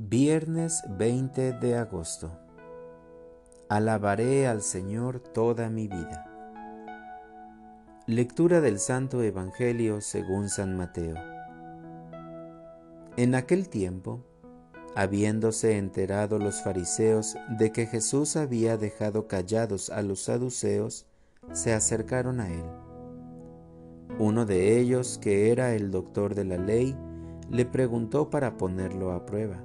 Viernes 20 de agosto. Alabaré al Señor toda mi vida. Lectura del Santo Evangelio según San Mateo. En aquel tiempo, habiéndose enterado los fariseos de que Jesús había dejado callados a los saduceos, se acercaron a él. Uno de ellos, que era el doctor de la ley, le preguntó para ponerlo a prueba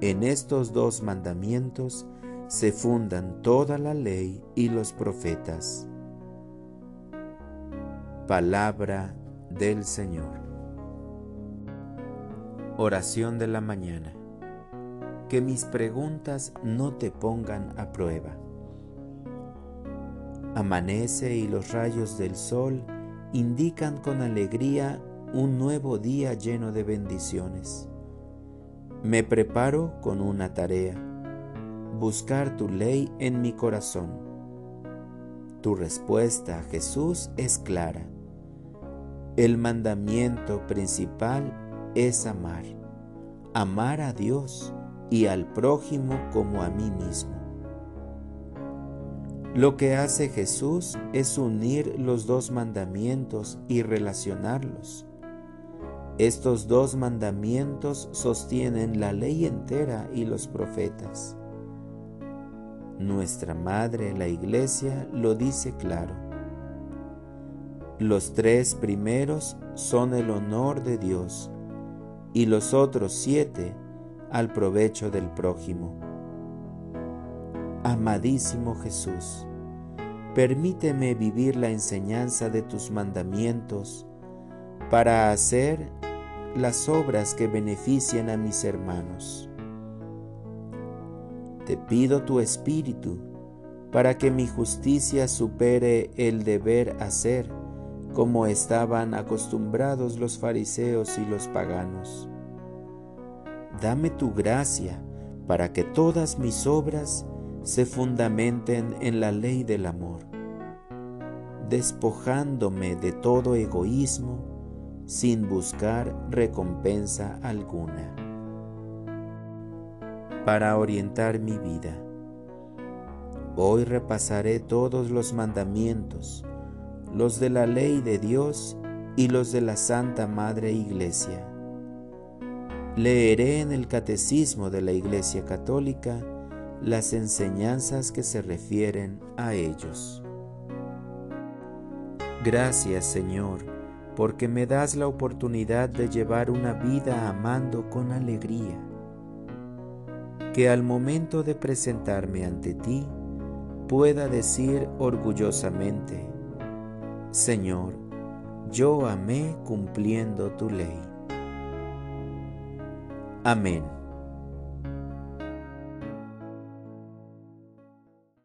En estos dos mandamientos se fundan toda la ley y los profetas. Palabra del Señor. Oración de la mañana. Que mis preguntas no te pongan a prueba. Amanece y los rayos del sol indican con alegría un nuevo día lleno de bendiciones. Me preparo con una tarea, buscar tu ley en mi corazón. Tu respuesta, Jesús, es clara. El mandamiento principal es amar, amar a Dios y al prójimo como a mí mismo. Lo que hace Jesús es unir los dos mandamientos y relacionarlos estos dos mandamientos sostienen la ley entera y los profetas. Nuestra Madre, la Iglesia, lo dice claro. Los tres primeros son el honor de Dios y los otros siete al provecho del prójimo. Amadísimo Jesús, permíteme vivir la enseñanza de tus mandamientos para hacer las obras que benefician a mis hermanos. Te pido tu espíritu para que mi justicia supere el deber hacer como estaban acostumbrados los fariseos y los paganos. Dame tu gracia para que todas mis obras se fundamenten en la ley del amor, despojándome de todo egoísmo sin buscar recompensa alguna. Para orientar mi vida, hoy repasaré todos los mandamientos, los de la ley de Dios y los de la Santa Madre Iglesia. Leeré en el Catecismo de la Iglesia Católica las enseñanzas que se refieren a ellos. Gracias Señor porque me das la oportunidad de llevar una vida amando con alegría. Que al momento de presentarme ante ti pueda decir orgullosamente, Señor, yo amé cumpliendo tu ley. Amén.